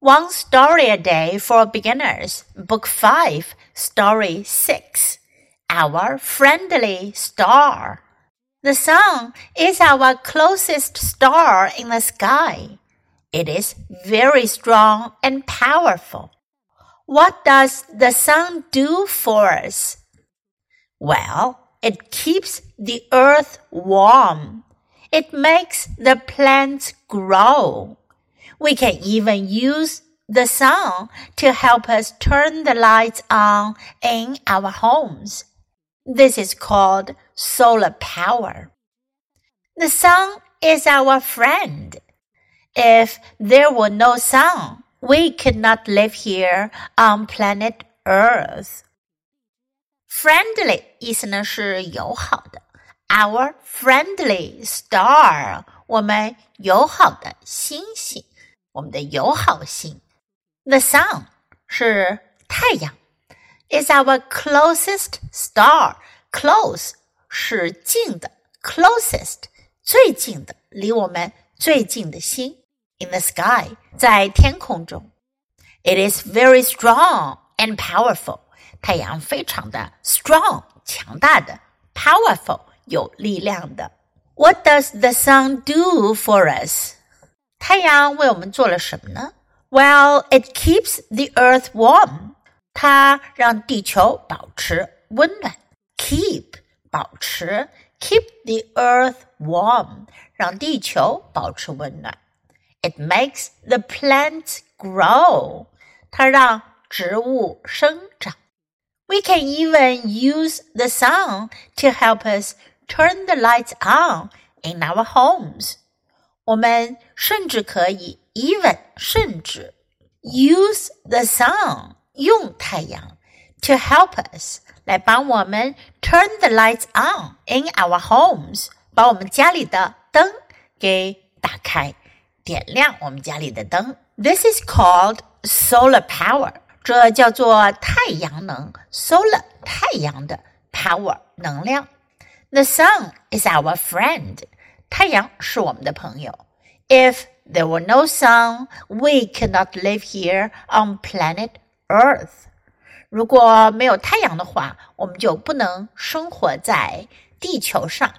One Story a Day for Beginners, Book 5, Story 6. Our Friendly Star. The sun is our closest star in the sky. It is very strong and powerful. What does the sun do for us? Well, it keeps the earth warm. It makes the plants grow. We can even use the sun to help us turn the lights on in our homes. This is called solar power. The sun is our friend. If there were no sun, we could not live here on planet Earth. Friendly 意思呢是友好的。Our friendly star，我们友好的星星。 我们的友好星。The sun 是太阳，is our closest star. Close 是近的，closest 最近的，离我们最近的星。In the sky 在天空中。It is very strong and powerful. 太阳非常的 strong 强大的，powerful 有力量的。What does the sun do for us? 太阳为我们做了什么呢？Well, it keeps the earth warm. 它让地球保持温暖。Keep 保持，keep the earth warm，让地球保持温暖。It makes the plants grow. 它让植物生长。We can even use the sun to help us turn the lights on in our homes. 我们甚至可以 even 甚至 use the sun 用太阳 to help us 来帮我们 turn the lights on in our homes 把我们家里的灯给打开，点亮我们家里的灯。This is called solar power，这叫做太阳能 solar 太阳的 power 能量。The sun is our friend。 太阳是我们的朋友。If there were no sun, we could not live here on planet Earth. 如果没有太阳的话，我们就不能生活在地球上。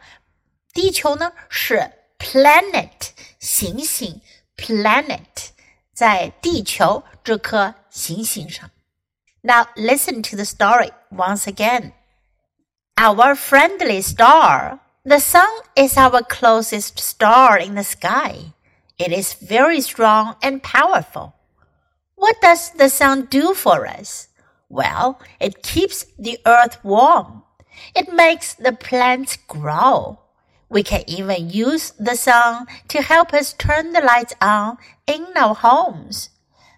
地球呢是 planet 行星，planet 在地球这颗行星上。Now listen to the story once again. Our friendly star the sun is our closest star in the sky. It is very strong and powerful. What does the sun do for us? Well, it keeps the earth warm. It makes the plants grow. We can even use the sun to help us turn the lights on in our homes.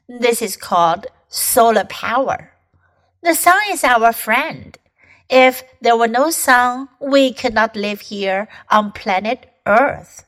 This is called solar power. The sun is our friend. If there were no sun, we could not live here on planet Earth.